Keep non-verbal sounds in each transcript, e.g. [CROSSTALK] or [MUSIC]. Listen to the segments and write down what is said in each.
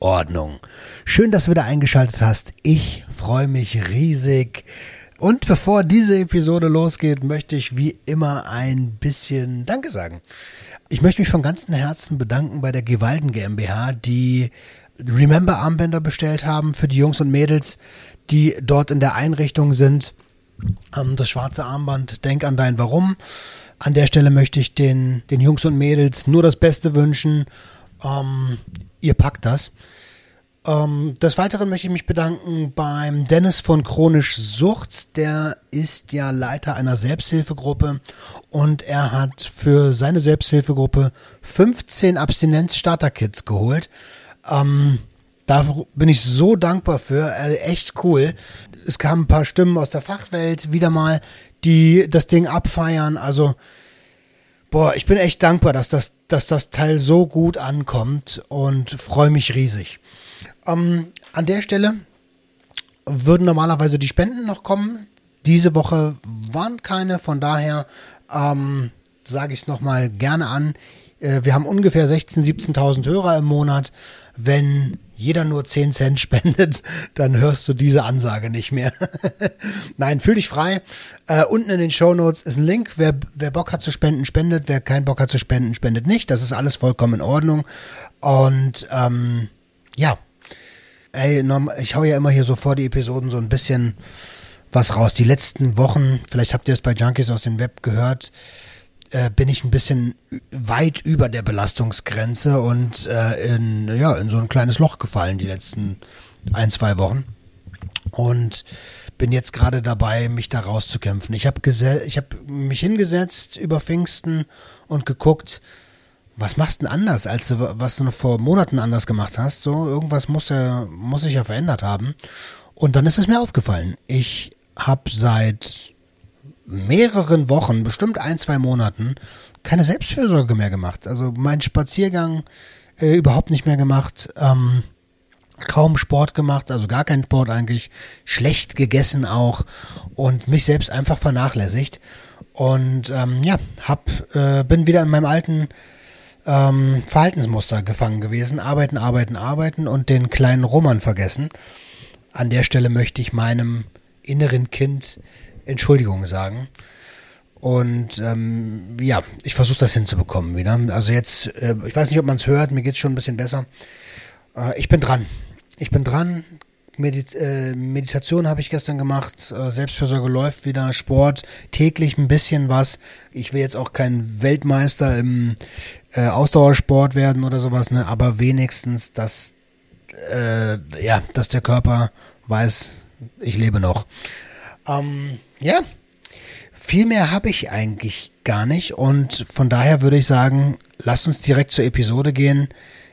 Ordnung. Schön, dass du wieder eingeschaltet hast. Ich freue mich riesig. Und bevor diese Episode losgeht, möchte ich wie immer ein bisschen Danke sagen. Ich möchte mich von ganzem Herzen bedanken bei der Gewalden GmbH, die Remember Armbänder bestellt haben für die Jungs und Mädels, die dort in der Einrichtung sind. Das schwarze Armband, denk an dein Warum. An der Stelle möchte ich den, den Jungs und Mädels nur das Beste wünschen. Ähm, ihr packt das. Ähm, des Weiteren möchte ich mich bedanken beim Dennis von Chronisch Sucht. Der ist ja Leiter einer Selbsthilfegruppe und er hat für seine Selbsthilfegruppe 15 Abstinenz-Starter-Kits geholt. Ähm, da bin ich so dankbar für. Äh, echt cool. Es kamen ein paar Stimmen aus der Fachwelt wieder mal, die das Ding abfeiern. Also Boah, ich bin echt dankbar, dass das, dass das Teil so gut ankommt und freue mich riesig. Ähm, an der Stelle würden normalerweise die Spenden noch kommen. Diese Woche waren keine, von daher ähm, sage ich es nochmal gerne an. Äh, wir haben ungefähr 16.000, 17.000 Hörer im Monat. Wenn jeder nur 10 Cent [LAUGHS] spendet, dann hörst du diese Ansage nicht mehr. [LAUGHS] Nein, fühl dich frei. Äh, unten in den Show Notes ist ein Link. Wer, wer Bock hat zu spenden, spendet. Wer keinen Bock hat zu spenden, spendet nicht. Das ist alles vollkommen in Ordnung. Und ähm, ja, ey, ich hau ja immer hier so vor die Episoden so ein bisschen was raus. Die letzten Wochen, vielleicht habt ihr es bei Junkies aus dem Web gehört, äh, bin ich ein bisschen weit über der Belastungsgrenze und äh, in, ja, in so ein kleines Loch gefallen die letzten ein, zwei Wochen. Und bin jetzt gerade dabei, mich da rauszukämpfen. Ich habe ich hab mich hingesetzt über Pfingsten und geguckt, was machst du denn anders, als du, was du vor Monaten anders gemacht hast? So, irgendwas muss ja, muss sich ja verändert haben. Und dann ist es mir aufgefallen. Ich habe seit mehreren Wochen, bestimmt ein, zwei Monaten, keine Selbstfürsorge mehr gemacht. Also meinen Spaziergang äh, überhaupt nicht mehr gemacht, ähm, kaum Sport gemacht, also gar keinen Sport eigentlich, schlecht gegessen auch und mich selbst einfach vernachlässigt. Und ähm, ja, hab, äh, bin wieder in meinem alten ähm, Verhaltensmuster gefangen gewesen. Arbeiten, arbeiten, arbeiten und den kleinen Roman vergessen. An der Stelle möchte ich meinem inneren Kind Entschuldigung sagen. Und ähm, ja, ich versuche das hinzubekommen wieder. Also jetzt, äh, ich weiß nicht, ob man es hört, mir geht es schon ein bisschen besser. Äh, ich bin dran. Ich bin dran. Medit äh, Meditation habe ich gestern gemacht, äh, Selbstversorge läuft wieder, Sport, täglich ein bisschen was. Ich will jetzt auch kein Weltmeister im äh, Ausdauersport werden oder sowas, ne? aber wenigstens, dass, äh, ja, dass der Körper weiß, ich lebe noch. Ähm, ja, viel mehr habe ich eigentlich gar nicht und von daher würde ich sagen, lass uns direkt zur Episode gehen.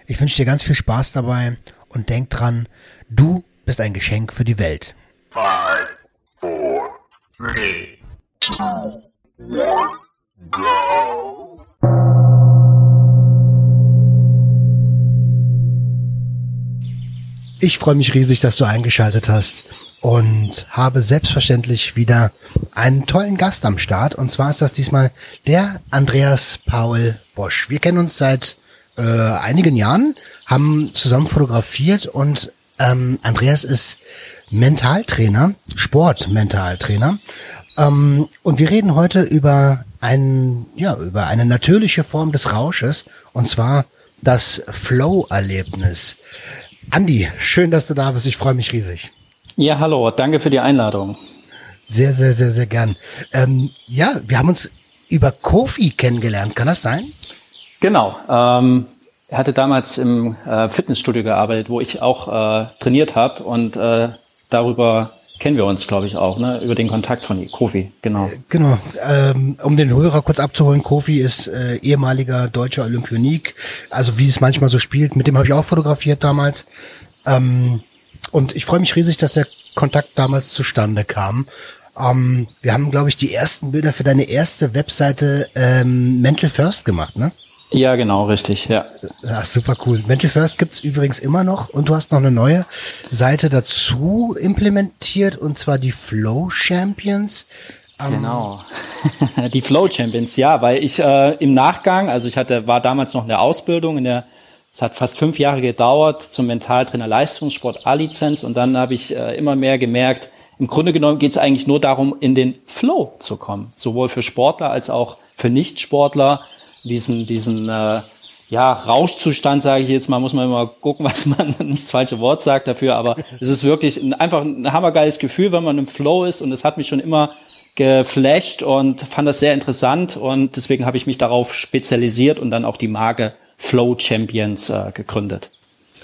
Ich wünsche dir ganz viel Spaß dabei und denk dran, du bist ein Geschenk für die Welt. Five, four, three, two, one, go. Ich freue mich riesig, dass du eingeschaltet hast und habe selbstverständlich wieder einen tollen Gast am Start. Und zwar ist das diesmal der Andreas Paul Bosch. Wir kennen uns seit äh, einigen Jahren, haben zusammen fotografiert und ähm, Andreas ist Mentaltrainer, Sportmentaltrainer. Ähm, und wir reden heute über ein, ja, über eine natürliche Form des Rausches und zwar das Flow-Erlebnis. Andi, schön, dass du da bist. Ich freue mich riesig. Ja, hallo, danke für die Einladung. Sehr, sehr, sehr, sehr gern. Ähm, ja, wir haben uns über Kofi kennengelernt, kann das sein? Genau. Ähm, er hatte damals im äh, Fitnessstudio gearbeitet, wo ich auch äh, trainiert habe und äh, darüber kennen wir uns, glaube ich, auch, ne? über den Kontakt von Kofi, genau. Äh, genau, ähm, um den Hörer kurz abzuholen, Kofi ist äh, ehemaliger deutscher Olympionik, also wie es manchmal so spielt, mit dem habe ich auch fotografiert damals Ähm, und ich freue mich riesig, dass der Kontakt damals zustande kam. Ähm, wir haben, glaube ich, die ersten Bilder für deine erste Webseite ähm, Mental First gemacht, ne? Ja, genau, richtig, ja. Ja, super cool. Mental First gibt's übrigens immer noch und du hast noch eine neue Seite dazu implementiert und zwar die Flow Champions. Genau. [LAUGHS] die Flow Champions, ja, weil ich äh, im Nachgang, also ich hatte, war damals noch in der Ausbildung, in der, es hat fast fünf Jahre gedauert zum Mentaltrainer Leistungssport A-Lizenz und dann habe ich äh, immer mehr gemerkt, im Grunde genommen geht es eigentlich nur darum, in den Flow zu kommen, sowohl für Sportler als auch für Nichtsportler, diesen, diesen äh, ja, Rauschzustand, sage ich jetzt mal, muss man immer gucken, [LAUGHS] was man nicht das falsche Wort sagt dafür, aber [LAUGHS] es ist wirklich ein, einfach ein hammergeiles Gefühl, wenn man im Flow ist und es hat mich schon immer geflasht und fand das sehr interessant und deswegen habe ich mich darauf spezialisiert und dann auch die Marke Flow Champions äh, gegründet.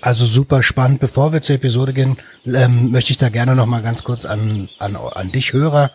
Also super spannend. Bevor wir zur Episode gehen, ähm, möchte ich da gerne noch mal ganz kurz an, an, an dich Hörer.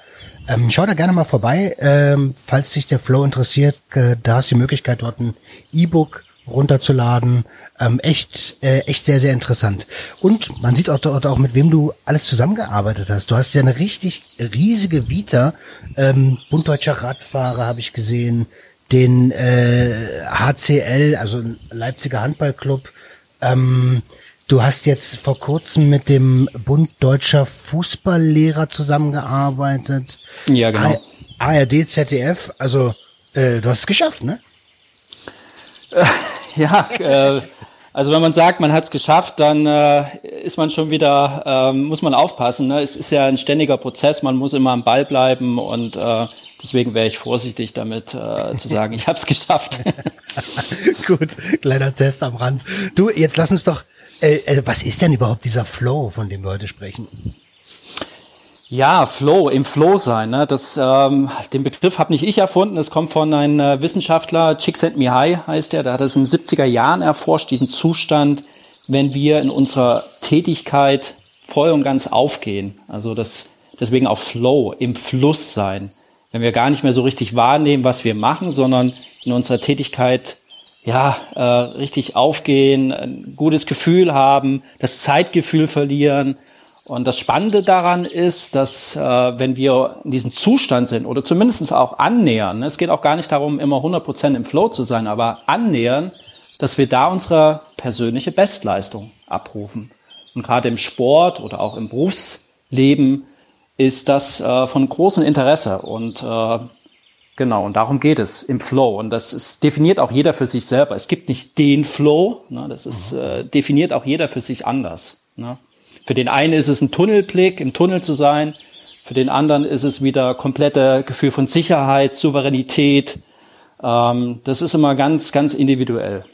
Ähm, schau da gerne mal vorbei, ähm, falls dich der Flow interessiert. Äh, da hast die Möglichkeit, dort ein E-Book runterzuladen. Ähm, echt, äh, echt sehr, sehr interessant. Und man sieht auch dort auch, mit wem du alles zusammengearbeitet hast. Du hast ja eine richtig riesige Vita. Ähm, Bunddeutscher Radfahrer habe ich gesehen, den äh, HCL, also Leipziger Handballclub. Ähm, du hast jetzt vor kurzem mit dem Bund Deutscher Fußballlehrer zusammengearbeitet. Ja, genau. ARD, ZDF, also äh, du hast es geschafft, ne? [LAUGHS] Ja, äh, also wenn man sagt, man hat es geschafft, dann äh, ist man schon wieder, äh, muss man aufpassen. Ne? Es ist ja ein ständiger Prozess, man muss immer am Ball bleiben und äh, deswegen wäre ich vorsichtig damit äh, zu sagen, ich habe es [LAUGHS] geschafft. [LAUGHS] Gut, kleiner Test am Rand. Du, jetzt lass uns doch, äh, äh, was ist denn überhaupt dieser Flow, von dem wir heute sprechen? Ja, Flow, im Flow sein. Ne? Das, ähm, den Begriff habe nicht ich erfunden. Das kommt von einem äh, Wissenschaftler, Csikszentmihalyi heißt der. Der hat es in den 70er Jahren erforscht, diesen Zustand, wenn wir in unserer Tätigkeit voll und ganz aufgehen. Also das, deswegen auch Flow, im Fluss sein. Wenn wir gar nicht mehr so richtig wahrnehmen, was wir machen, sondern in unserer Tätigkeit ja, äh, richtig aufgehen, ein gutes Gefühl haben, das Zeitgefühl verlieren, und das Spannende daran ist, dass äh, wenn wir in diesem Zustand sind oder zumindest auch annähern, es geht auch gar nicht darum, immer 100% im Flow zu sein, aber annähern, dass wir da unsere persönliche Bestleistung abrufen. Und gerade im Sport oder auch im Berufsleben ist das äh, von großem Interesse. Und äh, genau, und darum geht es im Flow. Und das ist, definiert auch jeder für sich selber. Es gibt nicht den Flow, ne, das ist äh, definiert auch jeder für sich anders. Ne? Für den einen ist es ein Tunnelblick, im Tunnel zu sein. Für den anderen ist es wieder komplette Gefühl von Sicherheit, Souveränität. Ähm, das ist immer ganz, ganz individuell.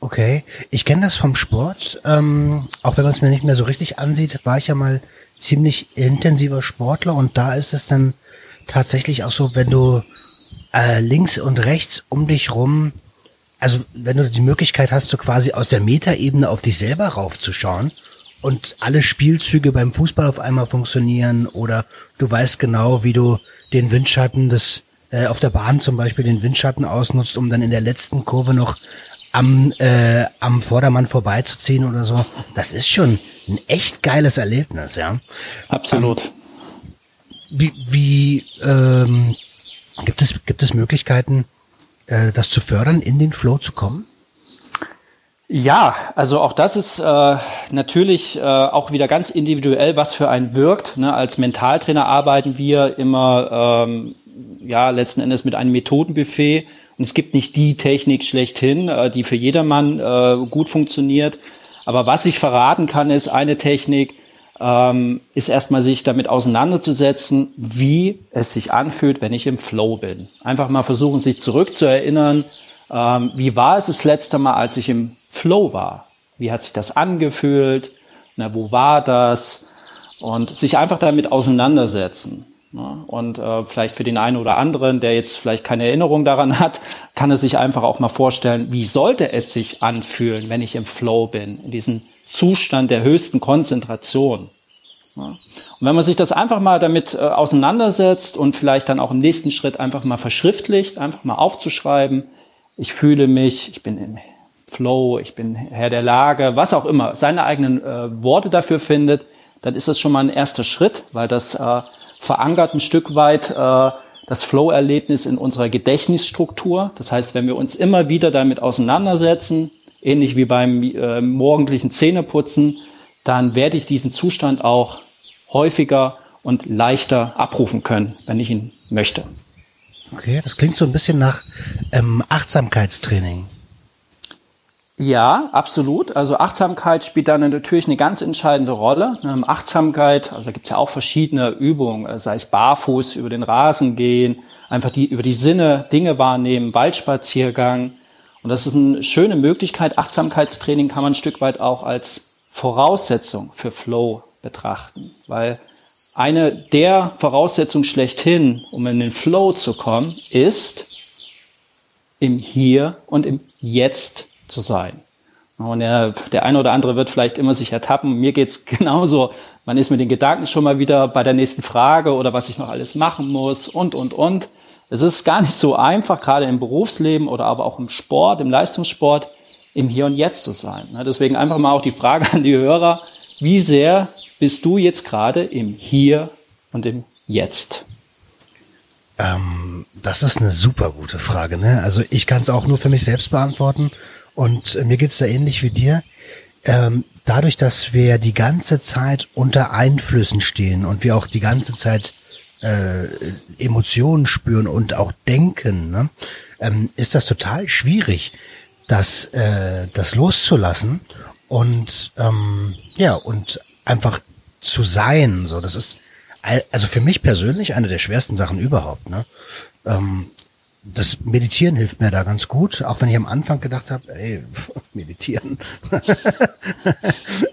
Okay, ich kenne das vom Sport. Ähm, auch wenn man es mir nicht mehr so richtig ansieht, war ich ja mal ziemlich intensiver Sportler und da ist es dann tatsächlich auch so, wenn du äh, links und rechts um dich rum, also wenn du die Möglichkeit hast, so quasi aus der Metaebene auf dich selber raufzuschauen und alle Spielzüge beim Fußball auf einmal funktionieren oder du weißt genau, wie du den Windschatten des äh, auf der Bahn zum Beispiel den Windschatten ausnutzt, um dann in der letzten Kurve noch am, äh, am Vordermann vorbeizuziehen oder so. Das ist schon ein echt geiles Erlebnis, ja. Absolut. Ähm, wie wie ähm, gibt es gibt es Möglichkeiten, äh, das zu fördern, in den Flow zu kommen? Ja, also auch das ist äh, natürlich äh, auch wieder ganz individuell, was für einen wirkt. Ne? Als Mentaltrainer arbeiten wir immer ähm, ja letzten Endes mit einem Methodenbuffet und es gibt nicht die Technik schlechthin, äh, die für jedermann äh, gut funktioniert. Aber was ich verraten kann, ist eine Technik, ähm, ist erstmal sich damit auseinanderzusetzen, wie es sich anfühlt, wenn ich im Flow bin. Einfach mal versuchen, sich zurückzuerinnern, ähm, wie war es das letzte Mal, als ich im Flow war. Wie hat sich das angefühlt? Na, wo war das? Und sich einfach damit auseinandersetzen. Und äh, vielleicht für den einen oder anderen, der jetzt vielleicht keine Erinnerung daran hat, kann er sich einfach auch mal vorstellen, wie sollte es sich anfühlen, wenn ich im Flow bin, in diesem Zustand der höchsten Konzentration. Und wenn man sich das einfach mal damit äh, auseinandersetzt und vielleicht dann auch im nächsten Schritt einfach mal verschriftlicht, einfach mal aufzuschreiben, ich fühle mich, ich bin im Flow, ich bin Herr der Lage, was auch immer, seine eigenen äh, Worte dafür findet, dann ist das schon mal ein erster Schritt, weil das äh, verankert ein Stück weit äh, das Flow-Erlebnis in unserer Gedächtnisstruktur. Das heißt, wenn wir uns immer wieder damit auseinandersetzen, ähnlich wie beim äh, morgendlichen Zähneputzen, dann werde ich diesen Zustand auch häufiger und leichter abrufen können, wenn ich ihn möchte. Okay, das klingt so ein bisschen nach ähm, Achtsamkeitstraining. Ja, absolut. Also Achtsamkeit spielt da natürlich eine ganz entscheidende Rolle. Ähm, Achtsamkeit, also da gibt's ja auch verschiedene Übungen, äh, sei es barfuß über den Rasen gehen, einfach die über die Sinne Dinge wahrnehmen, Waldspaziergang. Und das ist eine schöne Möglichkeit. Achtsamkeitstraining kann man ein Stück weit auch als Voraussetzung für Flow betrachten, weil eine der Voraussetzungen schlechthin, um in den Flow zu kommen, ist im Hier und im Jetzt zu sein. Und der, der eine oder andere wird vielleicht immer sich ertappen. Mir geht's [LAUGHS] genauso. Man ist mit den Gedanken schon mal wieder bei der nächsten Frage oder was ich noch alles machen muss und, und, und. Es ist gar nicht so einfach, gerade im Berufsleben oder aber auch im Sport, im Leistungssport, im Hier und Jetzt zu sein. Deswegen einfach mal auch die Frage an die Hörer, wie sehr bist du jetzt gerade im Hier und im Jetzt? Ähm, das ist eine super gute Frage. Ne? Also ich kann es auch nur für mich selbst beantworten und äh, mir geht's da ähnlich wie dir. Ähm, dadurch, dass wir die ganze Zeit unter Einflüssen stehen und wir auch die ganze Zeit äh, Emotionen spüren und auch denken, ne, ähm, ist das total schwierig, das, äh, das loszulassen und ähm, ja und einfach zu sein. So, das ist also für mich persönlich eine der schwersten Sachen überhaupt. Ne? Ähm, das Meditieren hilft mir da ganz gut, auch wenn ich am Anfang gedacht habe, ey, [LAUGHS] meditieren. [LAUGHS]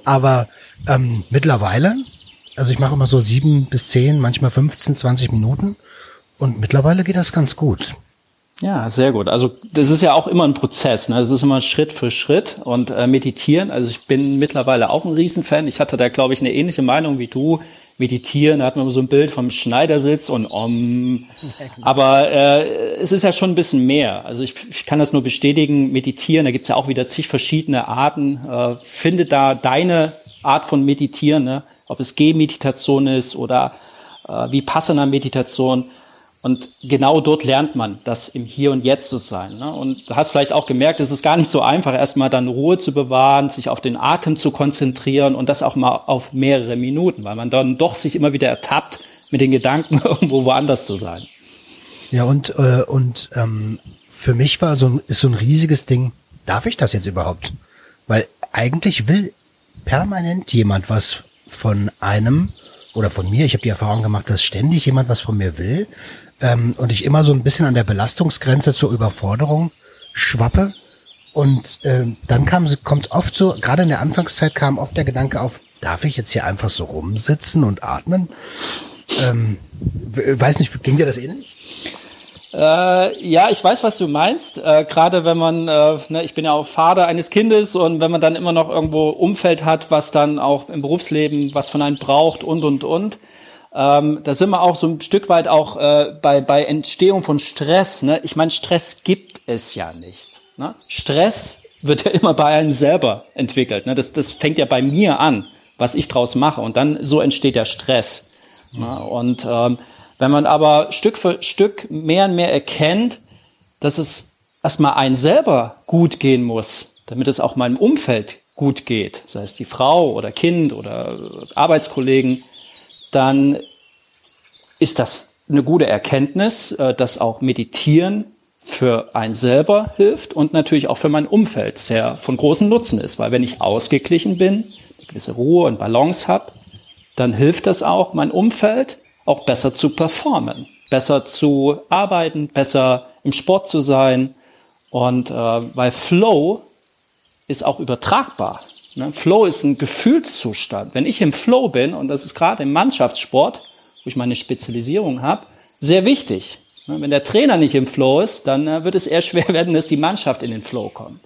Aber ähm, mittlerweile, also ich mache immer so sieben bis zehn, manchmal 15, 20 Minuten und mittlerweile geht das ganz gut. Ja, sehr gut. Also das ist ja auch immer ein Prozess. Ne? Das ist immer Schritt für Schritt und äh, meditieren. Also ich bin mittlerweile auch ein Riesenfan. Ich hatte da, glaube ich, eine ähnliche Meinung wie du meditieren, da hat man so ein Bild vom Schneidersitz und om. Aber äh, es ist ja schon ein bisschen mehr. Also ich, ich kann das nur bestätigen, meditieren, da gibt's ja auch wieder zig verschiedene Arten. Äh, finde da deine Art von Meditieren, ne? Ob es Gehmeditation ist oder äh, wie passender Meditation. Und genau dort lernt man, das im Hier und Jetzt zu sein. Ne? Und du hast vielleicht auch gemerkt, es ist gar nicht so einfach, erstmal dann Ruhe zu bewahren, sich auf den Atem zu konzentrieren und das auch mal auf mehrere Minuten, weil man dann doch sich immer wieder ertappt, mit den Gedanken [LAUGHS] irgendwo woanders zu sein. Ja, und, äh, und ähm, für mich war so ein, ist so ein riesiges Ding, darf ich das jetzt überhaupt? Weil eigentlich will permanent jemand was von einem oder von mir. Ich habe die Erfahrung gemacht, dass ständig jemand was von mir will ähm, und ich immer so ein bisschen an der Belastungsgrenze zur Überforderung schwappe. Und ähm, dann kam, kommt oft so, gerade in der Anfangszeit kam oft der Gedanke auf, darf ich jetzt hier einfach so rumsitzen und atmen? Ähm, weiß nicht, ging dir das ähnlich? Äh, ja, ich weiß, was du meinst. Äh, Gerade wenn man, äh, ne, ich bin ja auch Vater eines Kindes und wenn man dann immer noch irgendwo Umfeld hat, was dann auch im Berufsleben was von einem braucht und und und. Ähm, da sind wir auch so ein Stück weit auch äh, bei, bei Entstehung von Stress. Ne? Ich meine, Stress gibt es ja nicht. Ne? Stress wird ja immer bei einem selber entwickelt. Ne? Das, das fängt ja bei mir an, was ich draus mache. Und dann so entsteht der Stress. Mhm. Ne? Und ähm, wenn man aber Stück für Stück mehr und mehr erkennt, dass es erstmal einen selber gut gehen muss, damit es auch meinem Umfeld gut geht, sei es die Frau oder Kind oder Arbeitskollegen, dann ist das eine gute Erkenntnis, äh, dass auch Meditieren für einen selber hilft und natürlich auch für mein Umfeld sehr von großem Nutzen ist. Weil wenn ich ausgeglichen bin, eine gewisse Ruhe und Balance habe, dann hilft das auch, mein Umfeld auch besser zu performen, besser zu arbeiten, besser im Sport zu sein. Und äh, weil Flow ist auch übertragbar. Ne? Flow ist ein Gefühlszustand. Wenn ich im Flow bin, und das ist gerade im Mannschaftssport, wo ich meine Spezialisierung habe, sehr wichtig. Ne? Wenn der Trainer nicht im Flow ist, dann äh, wird es eher schwer [LAUGHS] werden, dass die Mannschaft in den Flow kommt.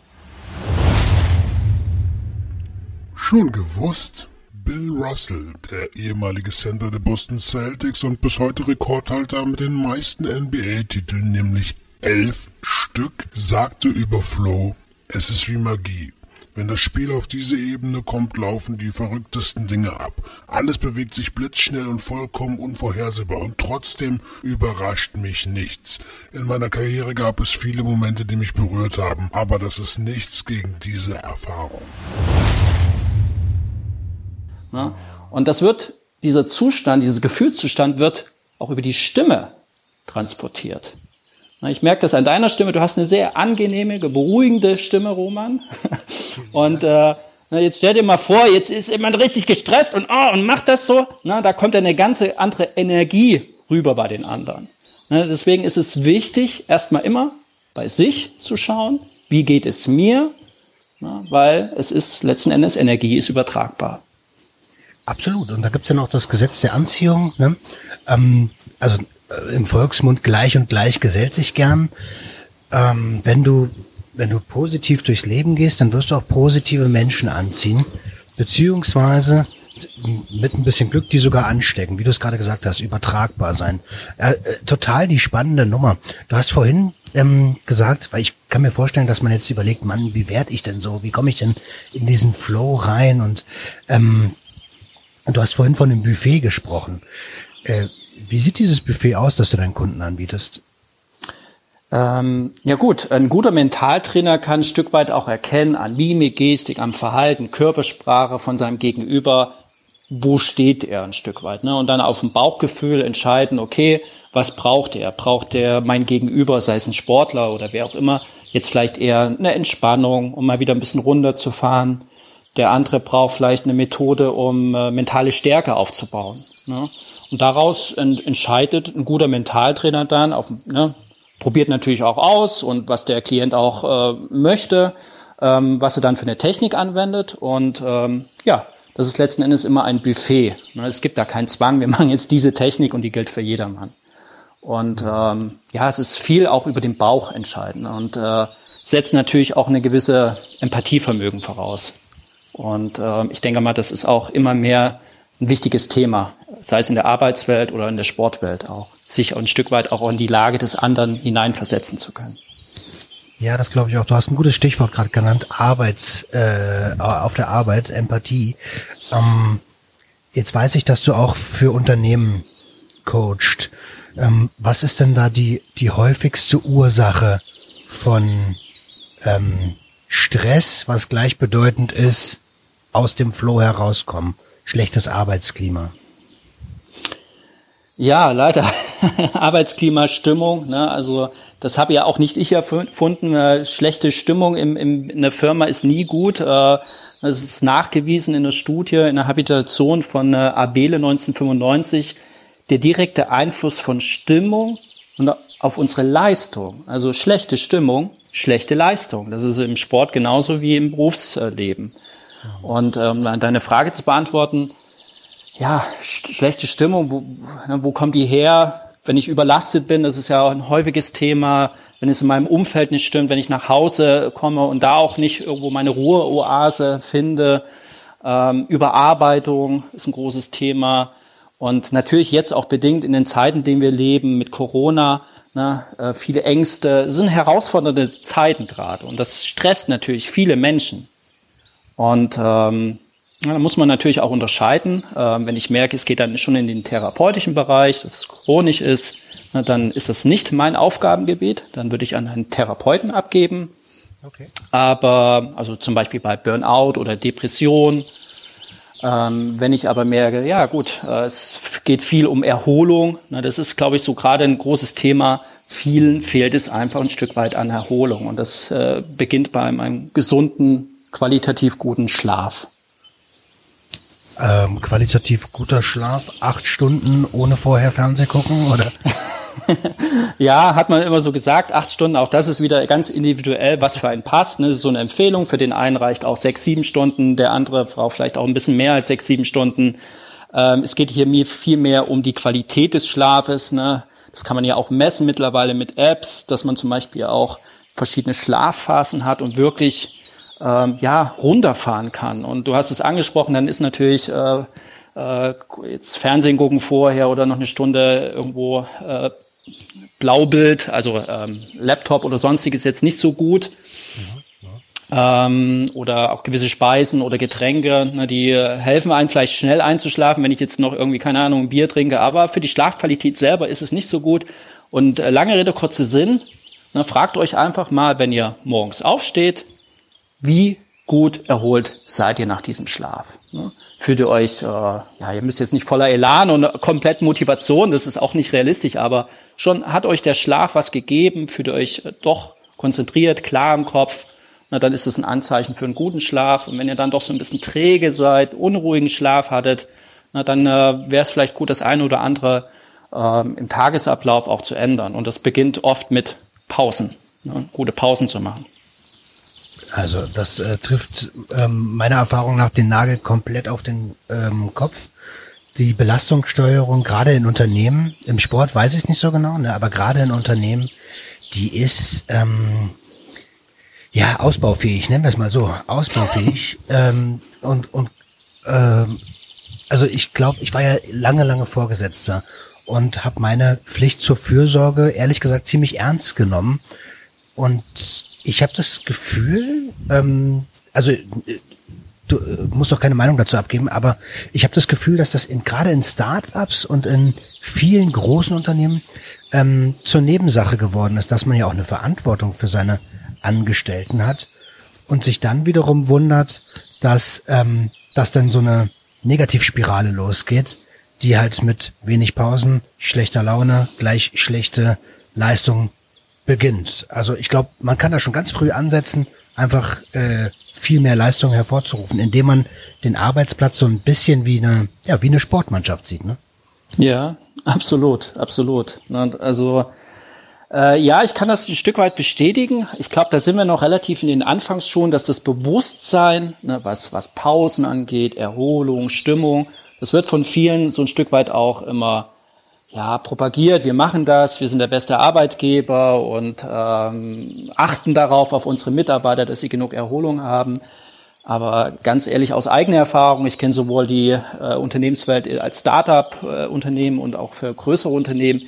Schon gewusst? Bill Russell, der ehemalige Center der Boston Celtics und bis heute Rekordhalter mit den meisten NBA-Titeln, nämlich elf Stück, sagte über Flow, Es ist wie Magie. Wenn das Spiel auf diese Ebene kommt, laufen die verrücktesten Dinge ab. Alles bewegt sich blitzschnell und vollkommen unvorhersehbar und trotzdem überrascht mich nichts. In meiner Karriere gab es viele Momente, die mich berührt haben, aber das ist nichts gegen diese Erfahrung. Ja? Und das wird, dieser Zustand, dieses Gefühlszustand wird auch über die Stimme transportiert. Ich merke das an deiner Stimme. Du hast eine sehr angenehme, beruhigende Stimme, Roman. [LAUGHS] Und äh, jetzt stell dir mal vor, jetzt ist jemand richtig gestresst und, oh, und macht das so. Na, da kommt eine ganze andere Energie rüber bei den anderen. Na, deswegen ist es wichtig, erstmal immer bei sich zu schauen, wie geht es mir, weil es ist letzten Endes Energie ist übertragbar. Absolut. Und da gibt's ja noch das Gesetz der Anziehung. Ne? Ähm, also äh, im Volksmund gleich und gleich gesellt sich gern. Ähm, wenn du wenn du positiv durchs Leben gehst, dann wirst du auch positive Menschen anziehen, beziehungsweise mit ein bisschen Glück die sogar anstecken, wie du es gerade gesagt hast, übertragbar sein. Äh, äh, total die spannende Nummer. Du hast vorhin ähm, gesagt, weil ich kann mir vorstellen, dass man jetzt überlegt, Mann, wie werde ich denn so? Wie komme ich denn in diesen Flow rein? Und ähm, du hast vorhin von dem Buffet gesprochen. Äh, wie sieht dieses Buffet aus, das du deinen Kunden anbietest? Ähm, ja gut, ein guter Mentaltrainer kann ein Stück weit auch erkennen an Mimik, Gestik, am Verhalten, Körpersprache von seinem Gegenüber, wo steht er ein Stück weit. Ne? Und dann auf dem Bauchgefühl entscheiden, okay, was braucht er? Braucht er mein Gegenüber, sei es ein Sportler oder wer auch immer, jetzt vielleicht eher eine Entspannung, um mal wieder ein bisschen runterzufahren. Der andere braucht vielleicht eine Methode, um äh, mentale Stärke aufzubauen. Ne? Und daraus ent entscheidet ein guter Mentaltrainer dann, auf, ne, probiert natürlich auch aus und was der Klient auch äh, möchte, ähm, was er dann für eine Technik anwendet. Und ähm, ja, das ist letzten Endes immer ein Buffet. Ne? Es gibt da keinen Zwang, wir [LAUGHS] machen jetzt diese Technik und die gilt für jedermann. Und ähm, ja, es ist viel auch über den Bauch entscheidend und äh, setzt natürlich auch eine gewisse Empathievermögen voraus. Und äh, ich denke mal, das ist auch immer mehr ein wichtiges Thema, sei es in der Arbeitswelt oder in der Sportwelt auch, sich ein Stück weit auch in die Lage des anderen hineinversetzen zu können. Ja, das glaube ich auch. Du hast ein gutes Stichwort gerade genannt, Arbeits, äh, auf der Arbeit, Empathie. Ähm, jetzt weiß ich, dass du auch für Unternehmen coacht. Ähm, was ist denn da die, die häufigste Ursache von ähm, Stress, was gleichbedeutend ist, aus dem Flow herauskommen? schlechtes Arbeitsklima? Ja, leider. [LAUGHS] Arbeitsklima, Stimmung. Ne? Also das habe ja auch nicht ich erfunden. Äh, schlechte Stimmung im, in der Firma ist nie gut. Äh, das ist nachgewiesen in der Studie, in der Habitation von äh, Abele 1995. Der direkte Einfluss von Stimmung und auf unsere Leistung. Also schlechte Stimmung, schlechte Leistung. Das ist im Sport genauso wie im Berufsleben. Und ähm, deine Frage zu beantworten, ja, sch schlechte Stimmung, wo, ne, wo kommt die her? Wenn ich überlastet bin, das ist ja auch ein häufiges Thema, wenn es in meinem Umfeld nicht stimmt, wenn ich nach Hause komme und da auch nicht irgendwo meine Ruheoase finde. Ähm, Überarbeitung ist ein großes Thema. Und natürlich jetzt auch bedingt in den Zeiten, in denen wir leben, mit Corona, ne, äh, viele Ängste, es sind herausfordernde Zeiten gerade. Und das stresst natürlich viele Menschen. Und ähm, da muss man natürlich auch unterscheiden. Ähm, wenn ich merke, es geht dann schon in den therapeutischen Bereich, dass es chronisch ist, na, dann ist das nicht mein Aufgabengebiet. Dann würde ich an einen Therapeuten abgeben. Okay. Aber, also zum Beispiel bei Burnout oder Depression, ähm, wenn ich aber merke, ja gut, äh, es geht viel um Erholung, na, das ist, glaube ich, so gerade ein großes Thema. Vielen fehlt es einfach ein Stück weit an Erholung. Und das äh, beginnt bei einem gesunden qualitativ guten Schlaf? Ähm, qualitativ guter Schlaf, acht Stunden ohne vorher Fernseh gucken, oder? [LAUGHS] ja, hat man immer so gesagt, acht Stunden, auch das ist wieder ganz individuell, was für einen passt. Ne? So eine Empfehlung, für den einen reicht auch sechs, sieben Stunden, der andere braucht vielleicht auch ein bisschen mehr als sechs, sieben Stunden. Ähm, es geht hier mir viel mehr um die Qualität des Schlafes. Ne? Das kann man ja auch messen mittlerweile mit Apps, dass man zum Beispiel auch verschiedene Schlafphasen hat und wirklich ähm, ja, runterfahren kann. Und du hast es angesprochen, dann ist natürlich äh, äh, jetzt Fernsehen gucken vorher oder noch eine Stunde irgendwo äh, Blaubild, also ähm, Laptop oder sonstiges jetzt nicht so gut. ähm, oder auch gewisse Speisen oder Getränke, ne, die helfen einem vielleicht schnell einzuschlafen, wenn ich jetzt noch irgendwie, keine Ahnung, ein Bier trinke. Aber für die Schlafqualität selber ist es nicht so gut. Und äh, lange Rede, kurzer Sinn, ne, fragt euch einfach mal, wenn ihr morgens aufsteht, wie gut erholt seid ihr nach diesem Schlaf. Ne? Fühlt ihr euch, äh, ja, ihr müsst jetzt nicht voller Elan und komplett Motivation, das ist auch nicht realistisch, aber schon hat euch der Schlaf was gegeben, fühlt ihr euch äh, doch konzentriert, klar im Kopf, na, dann ist es ein Anzeichen für einen guten Schlaf. Und wenn ihr dann doch so ein bisschen träge seid, unruhigen Schlaf hattet, na, dann äh, wäre es vielleicht gut, das eine oder andere ähm, im Tagesablauf auch zu ändern. Und das beginnt oft mit Pausen, ne, gute Pausen zu machen. Also das äh, trifft ähm, meiner Erfahrung nach den Nagel komplett auf den ähm, Kopf. Die Belastungssteuerung, gerade in Unternehmen, im Sport weiß ich es nicht so genau, ne, aber gerade in Unternehmen, die ist ähm, ja ausbaufähig, nennen wir es mal so, ausbaufähig. [LAUGHS] ähm, und und ähm, also ich glaube, ich war ja lange, lange Vorgesetzter und habe meine Pflicht zur Fürsorge ehrlich gesagt ziemlich ernst genommen. Und ich habe das Gefühl, ähm, also äh, du äh, musst doch keine Meinung dazu abgeben, aber ich habe das Gefühl, dass das in, gerade in Startups und in vielen großen Unternehmen ähm, zur Nebensache geworden ist, dass man ja auch eine Verantwortung für seine Angestellten hat und sich dann wiederum wundert, dass, ähm, dass dann so eine Negativspirale losgeht, die halt mit wenig Pausen, schlechter Laune, gleich schlechte Leistung beginnt. Also ich glaube, man kann da schon ganz früh ansetzen, einfach äh, viel mehr Leistung hervorzurufen, indem man den Arbeitsplatz so ein bisschen wie eine, ja, wie eine Sportmannschaft sieht, ne? Ja, absolut, absolut. Also äh, ja, ich kann das ein Stück weit bestätigen. Ich glaube, da sind wir noch relativ in den Anfangsschuhen, dass das Bewusstsein, ne, was, was Pausen angeht, Erholung, Stimmung, das wird von vielen so ein Stück weit auch immer ja, propagiert, wir machen das, wir sind der beste Arbeitgeber und ähm, achten darauf, auf unsere Mitarbeiter, dass sie genug Erholung haben. Aber ganz ehrlich, aus eigener Erfahrung, ich kenne sowohl die äh, Unternehmenswelt als Start-up-Unternehmen und auch für größere Unternehmen,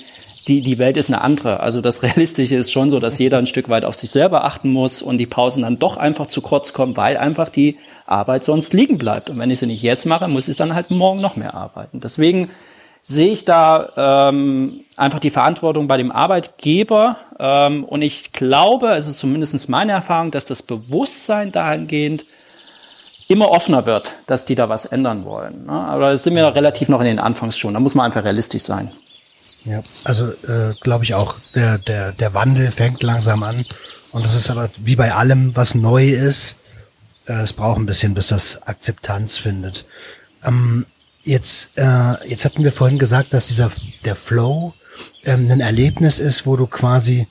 die, die Welt ist eine andere. Also das [LAUGHS] Realistische ist schon so, dass jeder ein Stück weit auf sich selber achten muss und die Pausen dann doch einfach zu kurz kommen, weil einfach die Arbeit sonst liegen bleibt. Und wenn ich sie nicht jetzt mache, muss ich dann halt morgen noch mehr arbeiten. Deswegen sehe ich da ähm, einfach die Verantwortung bei dem Arbeitgeber. Ähm, und ich glaube, es ist zumindest meine Erfahrung, dass das Bewusstsein dahingehend immer offener wird, dass die da was ändern wollen. Ne? Aber da sind wir relativ noch in den Anfangsschuhen. Da muss man einfach realistisch sein. Ja, also äh, glaube ich auch, der, der, der Wandel fängt langsam an. Und es ist aber wie bei allem, was neu ist, äh, es braucht ein bisschen, bis das Akzeptanz findet. Ähm, Jetzt, äh, jetzt hatten wir vorhin gesagt, dass dieser der Flow ähm, ein Erlebnis ist, wo du quasi,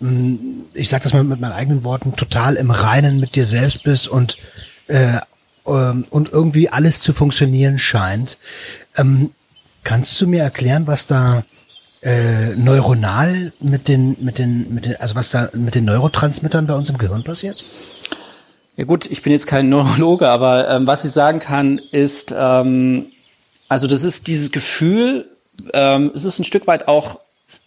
mh, hm, ich sag das mal mit meinen eigenen Worten, total im Reinen mit dir selbst bist und äh, ähm, und irgendwie alles zu funktionieren scheint. Ähm, kannst du mir erklären, was da äh, neuronal mit den mit den mit den also was da mit den Neurotransmittern bei uns im Gehirn passiert? Ja gut, ich bin jetzt kein Neurologe, aber ähm, was ich sagen kann, ist, ähm, also das ist dieses Gefühl, ähm, es ist ein Stück weit auch,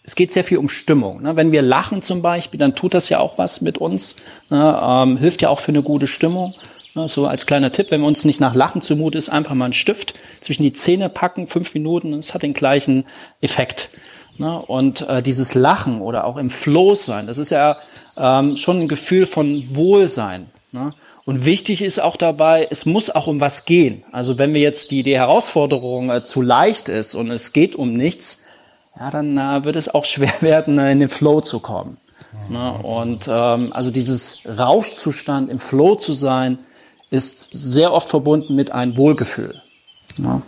es geht sehr viel um Stimmung. Ne? Wenn wir lachen zum Beispiel, dann tut das ja auch was mit uns, ne? ähm, hilft ja auch für eine gute Stimmung. Ne? So als kleiner Tipp, wenn uns nicht nach Lachen zumute ist, einfach mal einen Stift zwischen die Zähne packen, fünf Minuten, es hat den gleichen Effekt. Ne? Und äh, dieses Lachen oder auch im Flow sein, das ist ja ähm, schon ein Gefühl von Wohlsein. Ne? Und wichtig ist auch dabei, es muss auch um was gehen. Also wenn mir jetzt die, die Herausforderung äh, zu leicht ist und es geht um nichts, ja, dann äh, wird es auch [LAUGHS] schwer werden, äh, in den Flow zu kommen. Mhm. Ne? Und ähm, also dieses Rauschzustand, im Flow zu sein, ist sehr oft verbunden mit einem Wohlgefühl. Ne?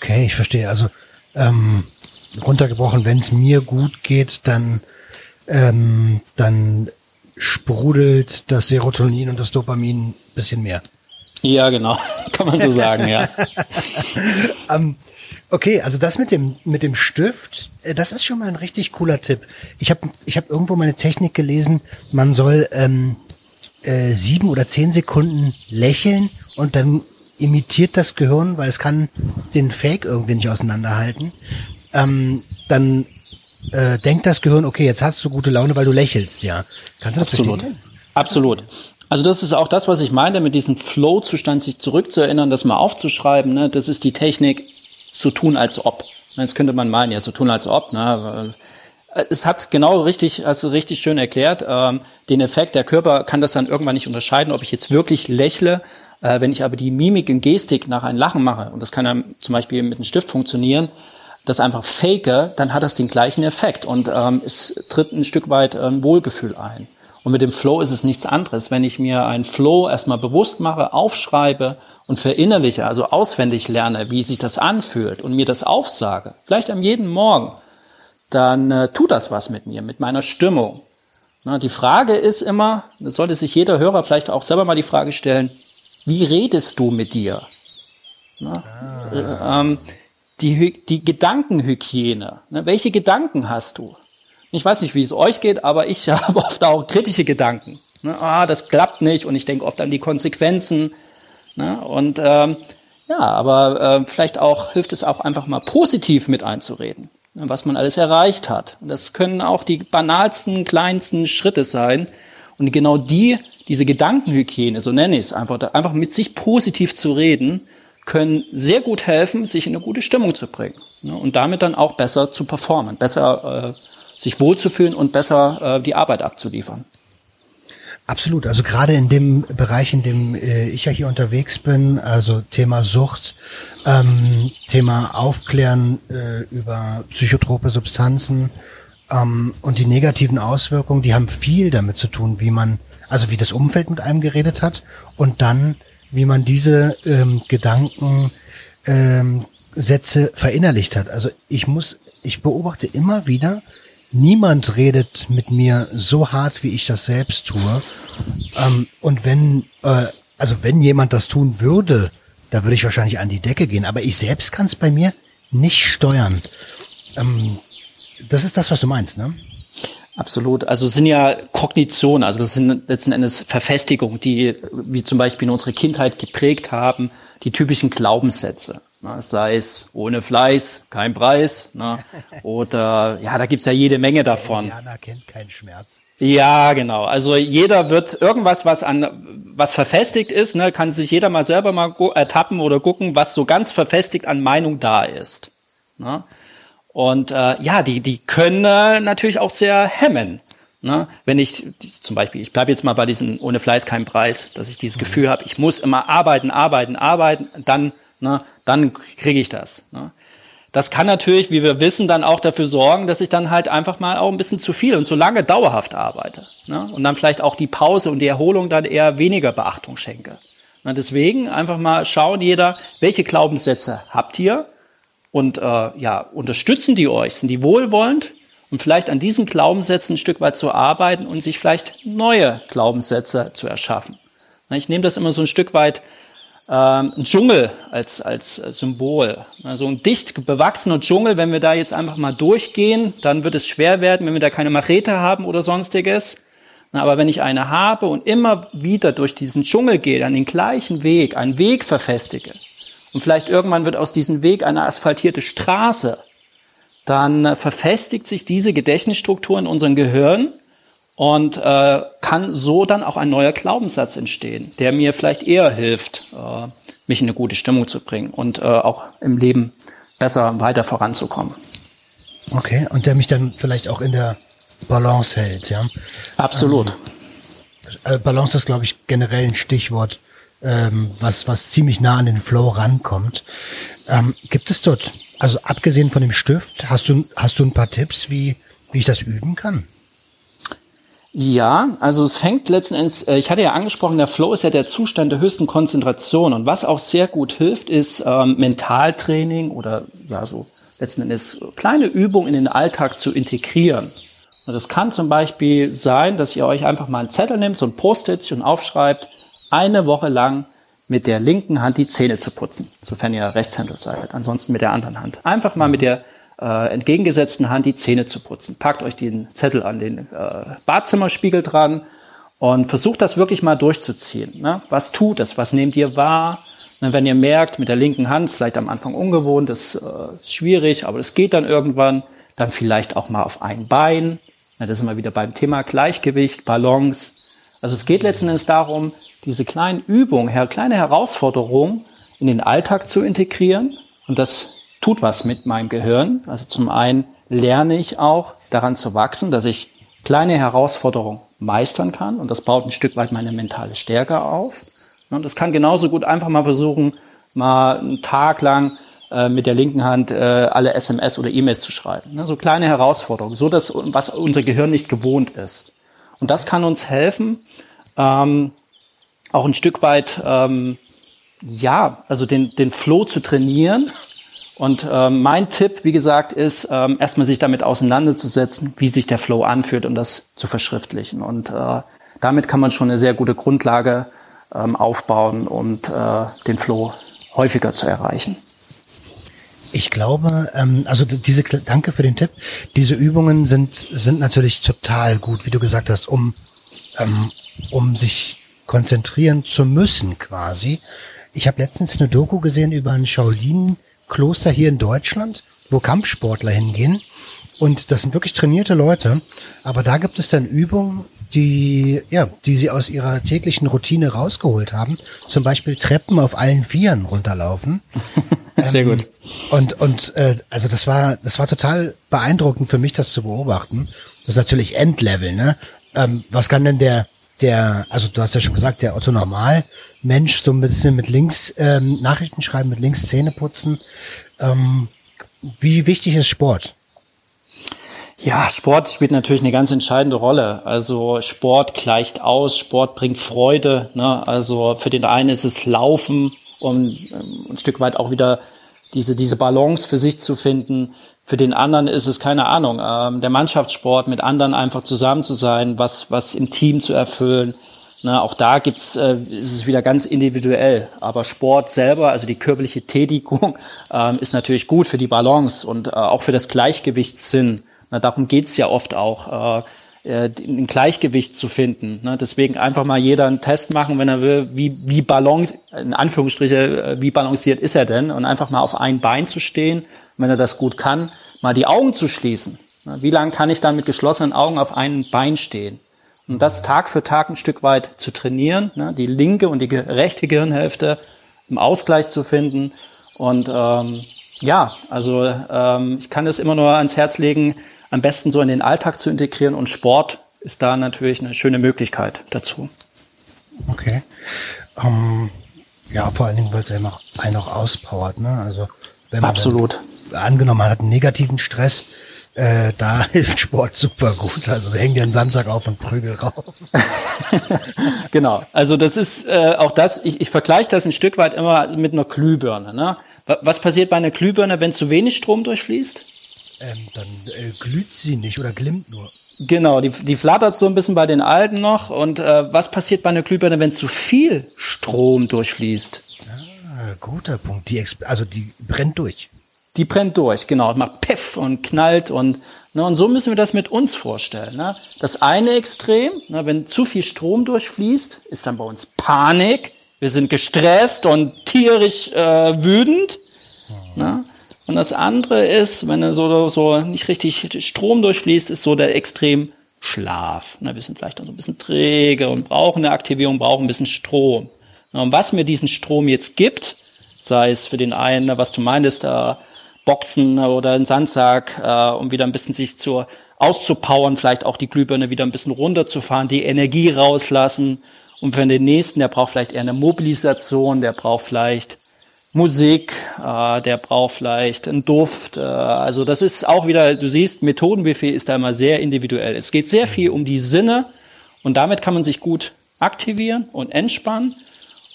Okay, ich verstehe. Also ähm, runtergebrochen, wenn es mir gut geht, dann ähm, dann sprudelt das Serotonin und das Dopamin ein bisschen mehr. Ja, genau. [LAUGHS] Kann man so sagen, ja. um, [LAUGHS] ähm, okay, also das mit dem, mit dem Stift, äh, das ist schon mal ein richtig cooler Tipp. Ich habe ich hab irgendwo meine Technik gelesen, man soll ähm, äh, sieben oder zehn Sekunden lächeln und dann imitiert das Gehirn, weil es kann den Fake irgendwie nicht auseinanderhalten. Ähm, dann äh, denkt das Gehirn, okay, jetzt hast du gute Laune, weil du lächelst, ja. Kannst du das Absolut. Absolut. Also das ist auch das, was ich meinte, mit diesem Flow-Zustand sich zurückzuerinnern, das mal aufzuschreiben. Ne? Das ist die Technik, so tun als ob. Jetzt könnte man meinen, ja, so tun als ob. Ne? Es hat genau richtig, hast du richtig schön erklärt, ähm, den Effekt. Der Körper kann das dann irgendwann nicht unterscheiden, ob ich jetzt wirklich lächle. Äh, wenn ich aber die Mimik und Gestik nach einem Lachen mache, und das kann dann zum Beispiel mit einem Stift funktionieren, das einfach fake, dann hat das den gleichen Effekt und ähm, es tritt ein Stück weit ein Wohlgefühl ein. Und mit dem Flow ist es nichts anderes. Wenn ich mir einen Flow erstmal bewusst mache, aufschreibe und verinnerliche, also auswendig lerne, wie sich das anfühlt und mir das aufsage, vielleicht am jeden Morgen, dann äh, tut das was mit mir, mit meiner Stimmung. Na, die Frage ist immer, das sollte sich jeder Hörer vielleicht auch selber mal die Frage stellen, wie redest du mit dir? Na, ah. äh, ähm, die, die Gedankenhygiene. Ne? Welche Gedanken hast du? Ich weiß nicht, wie es euch geht, aber ich [LAUGHS] habe oft auch kritische Gedanken. Ne? Ah, das klappt nicht und ich denke oft an die Konsequenzen. Ne? Und ähm, ja, aber äh, vielleicht auch hilft es auch einfach mal positiv mit einzureden, ne? was man alles erreicht hat. Und das können auch die banalsten, kleinsten Schritte sein. Und genau die, diese Gedankenhygiene, so nenne ich es einfach, einfach mit sich positiv zu reden, können sehr gut helfen, sich in eine gute Stimmung zu bringen. Ne? Und damit dann auch besser zu performen, besser äh, sich wohlzufühlen und besser äh, die Arbeit abzuliefern. Absolut. Also gerade in dem Bereich, in dem äh, ich ja hier unterwegs bin, also Thema Sucht, ähm, Thema Aufklären äh, über psychotrope Substanzen ähm, und die negativen Auswirkungen, die haben viel damit zu tun, wie man, also wie das Umfeld mit einem geredet hat und dann, wie man diese ähm, Gedanken ähm, Sätze verinnerlicht hat. Also ich muss, ich beobachte immer wieder, niemand redet mit mir so hart, wie ich das selbst tue. Ähm, und wenn, äh, also wenn jemand das tun würde, da würde ich wahrscheinlich an die Decke gehen. Aber ich selbst kann es bei mir nicht steuern. Ähm, das ist das, was du meinst, ne? Absolut. Also es sind ja Kognitionen, also das sind letzten Endes Verfestigungen, die wie zum Beispiel in unsere Kindheit geprägt haben, die typischen Glaubenssätze. Na, sei es ohne Fleiß, kein Preis. Na, [LAUGHS] oder ja, da gibt's ja jede Menge davon. Indianer kennt keinen Schmerz. Ja, genau. Also jeder wird irgendwas, was an was verfestigt ist, ne, kann sich jeder mal selber mal ertappen oder gucken, was so ganz verfestigt an Meinung da ist. Ne? Und äh, ja, die die können äh, natürlich auch sehr hemmen. Ne? Wenn ich zum Beispiel, ich bleibe jetzt mal bei diesem ohne Fleiß kein Preis, dass ich dieses mhm. Gefühl habe, ich muss immer arbeiten, arbeiten, arbeiten, dann ne, dann kriege ich das. Ne. Das kann natürlich, wie wir wissen, dann auch dafür sorgen, dass ich dann halt einfach mal auch ein bisschen zu viel und zu lange dauerhaft arbeite. Ne? Und dann vielleicht auch die Pause und die Erholung dann eher weniger Beachtung schenke. Na, deswegen einfach mal schauen, jeder, welche Glaubenssätze habt ihr und äh, ja, unterstützen die euch? Sind die wohlwollend? Und vielleicht an diesen Glaubenssätzen ein Stück weit zu arbeiten und sich vielleicht neue Glaubenssätze zu erschaffen. Ich nehme das immer so ein Stück weit ähm, ein Dschungel als, als Symbol. Also ein dicht bewachsener Dschungel, wenn wir da jetzt einfach mal durchgehen, dann wird es schwer werden, wenn wir da keine Machete haben oder sonstiges. Aber wenn ich eine habe und immer wieder durch diesen Dschungel gehe, an den gleichen Weg, einen Weg verfestige, und vielleicht irgendwann wird aus diesem Weg eine asphaltierte Straße, dann äh, verfestigt sich diese Gedächtnisstruktur in unserem Gehirn und äh, kann so dann auch ein neuer Glaubenssatz entstehen, der mir vielleicht eher hilft, äh, mich in eine gute Stimmung zu bringen und äh, auch im Leben besser weiter voranzukommen. Okay, und der mich dann vielleicht auch in der Balance hält, ja? Absolut. Ähm, äh, Balance ist, glaube ich, generell ein Stichwort, ähm, was, was ziemlich nah an den Flow rankommt. Ähm, gibt es dort, also abgesehen von dem Stift, hast du, hast du ein paar Tipps, wie, wie ich das üben kann? Ja, also es fängt letzten Endes, äh, ich hatte ja angesprochen, der Flow ist ja der Zustand der höchsten Konzentration. Und was auch sehr gut hilft, ist ähm, Mentaltraining oder ja so letzten Endes kleine Übungen in den Alltag zu integrieren. Und das kann zum Beispiel sein, dass ihr euch einfach mal einen Zettel nehmt, so ein Post-it und aufschreibt, eine Woche lang mit der linken Hand die Zähne zu putzen, sofern ihr Rechtshänder seid. Ansonsten mit der anderen Hand. Einfach mal mit der äh, entgegengesetzten Hand die Zähne zu putzen. Packt euch den Zettel an den äh, Badzimmerspiegel dran und versucht das wirklich mal durchzuziehen. Ne? Was tut es? Was nehmt ihr wahr? Und wenn ihr merkt, mit der linken Hand, vielleicht am Anfang ungewohnt, ist äh, schwierig, aber es geht dann irgendwann, dann vielleicht auch mal auf ein Bein. Ja, das ist immer wieder beim Thema Gleichgewicht, Balance. Also es geht letzten Endes darum, diese kleinen Übungen, kleine Herausforderungen in den Alltag zu integrieren. Und das tut was mit meinem Gehirn. Also zum einen lerne ich auch daran zu wachsen, dass ich kleine Herausforderungen meistern kann. Und das baut ein Stück weit meine mentale Stärke auf. Und das kann genauso gut einfach mal versuchen, mal einen Tag lang äh, mit der linken Hand äh, alle SMS oder E-Mails zu schreiben. Ne? So kleine Herausforderungen, so dass was unser Gehirn nicht gewohnt ist. Und das kann uns helfen, ähm, auch ein Stück weit, ähm, ja, also den, den Flow zu trainieren. Und ähm, mein Tipp, wie gesagt, ist, ähm, erstmal sich damit auseinanderzusetzen, wie sich der Flow anfühlt und das zu verschriftlichen. Und äh, damit kann man schon eine sehr gute Grundlage ähm, aufbauen und äh, den Flow häufiger zu erreichen. Ich glaube, ähm, also diese, danke für den Tipp. Diese Übungen sind, sind natürlich total gut, wie du gesagt hast, um, ähm, um sich konzentrieren zu müssen quasi. Ich habe letztens eine Doku gesehen über ein Shaolin-Kloster hier in Deutschland, wo Kampfsportler hingehen. Und das sind wirklich trainierte Leute. Aber da gibt es dann Übungen, die, ja, die sie aus ihrer täglichen Routine rausgeholt haben. Zum Beispiel Treppen auf allen Vieren runterlaufen. [LAUGHS] Sehr ähm, gut. Und, und äh, also das war, das war total beeindruckend für mich, das zu beobachten. Das ist natürlich Endlevel, ne? Ähm, was kann denn der, der, also du hast ja schon gesagt, der Otto Normal Mensch so ein bisschen mit links ähm, Nachrichten schreiben, mit links Zähne putzen. Ähm, wie wichtig ist Sport? Ja, Sport spielt natürlich eine ganz entscheidende Rolle. Also Sport gleicht aus, Sport bringt Freude. Ne? Also für den einen ist es Laufen, um ähm, ein Stück weit auch wieder diese, diese Balance für sich zu finden. Für den anderen ist es keine Ahnung, ähm, der Mannschaftssport mit anderen einfach zusammen zu sein, was, was im Team zu erfüllen. Ne, auch da gibt's, äh, ist es wieder ganz individuell. Aber Sport selber, also die körperliche Tätigung, [LAUGHS] ähm, ist natürlich gut für die Balance und äh, auch für das Gleichgewichtssinn. Na, darum geht's ja oft auch, äh, äh, ein Gleichgewicht zu finden. Ne? Deswegen einfach mal jeder einen Test machen, wenn er will, wie, wie balance, in Anführungsstriche, äh, wie balanciert ist er denn? Und einfach mal auf ein Bein zu stehen, wenn er das gut kann, mal die Augen zu schließen. Wie lange kann ich dann mit geschlossenen Augen auf einem Bein stehen? Und das Tag für Tag ein Stück weit zu trainieren, ne? die linke und die rechte Gehirnhälfte im Ausgleich zu finden. Und ähm, ja, also ähm, ich kann das immer nur ans Herz legen, am besten so in den Alltag zu integrieren und Sport ist da natürlich eine schöne Möglichkeit dazu. Okay. Um, ähm, ja, vor allen Dingen, weil es ja noch einen auch auspowert, ne? Also wenn man Absolut. Dann, angenommen, man hat einen negativen Stress, äh, da [LAUGHS] hilft Sport super gut. Also häng dir einen Sandsack auf und prügel rauf. [LAUGHS] genau. Also das ist äh, auch das, ich, ich vergleiche das ein Stück weit immer mit einer Glühbirne. Ne? Was passiert bei einer Glühbirne, wenn zu wenig Strom durchfließt? Ähm, dann äh, glüht sie nicht oder glimmt nur. Genau, die, die flattert so ein bisschen bei den alten noch. Und äh, was passiert bei einer Glühbirne, wenn zu viel Strom durchfließt? Ah, guter Punkt. Die also die brennt durch. Die brennt durch, genau. Macht Piff und knallt und ne, und so müssen wir das mit uns vorstellen. Ne? Das eine Extrem, ne, wenn zu viel Strom durchfließt, ist dann bei uns Panik. Wir sind gestresst und tierisch äh, wütend. Mhm. Ne? Und das andere ist, wenn er so, so nicht richtig Strom durchfließt, ist so der extrem Schlaf. wir sind vielleicht dann so ein bisschen träge und brauchen eine Aktivierung, brauchen ein bisschen Strom. Und was mir diesen Strom jetzt gibt, sei es für den einen, was du meintest, äh, Boxen oder ein Sandsack, äh, um wieder ein bisschen sich zu auszupowern, vielleicht auch die Glühbirne wieder ein bisschen runterzufahren, die Energie rauslassen. Und für den nächsten, der braucht vielleicht eher eine Mobilisation, der braucht vielleicht Musik, äh, der braucht vielleicht einen Duft. Äh, also das ist auch wieder, du siehst, Methodenbuffet ist da immer sehr individuell. Es geht sehr viel um die Sinne und damit kann man sich gut aktivieren und entspannen.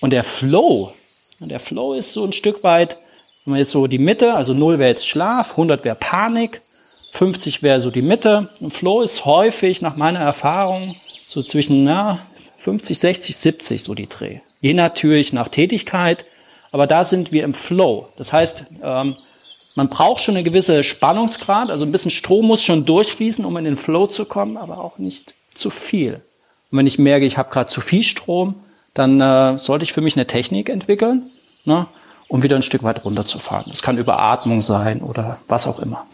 Und der Flow, der Flow ist so ein Stück weit, wenn man jetzt so die Mitte, also 0 wäre jetzt Schlaf, 100 wäre Panik, 50 wäre so die Mitte. Und Flow ist häufig nach meiner Erfahrung so zwischen na, 50, 60, 70 so die Dreh. Je natürlich nach Tätigkeit aber da sind wir im Flow. Das heißt, ähm, man braucht schon eine gewisse Spannungsgrad, also ein bisschen Strom muss schon durchfließen, um in den Flow zu kommen, aber auch nicht zu viel. Und wenn ich merke, ich habe gerade zu viel Strom, dann äh, sollte ich für mich eine Technik entwickeln, ne, um wieder ein Stück weit runterzufahren. Das kann über Atmung sein oder was auch immer.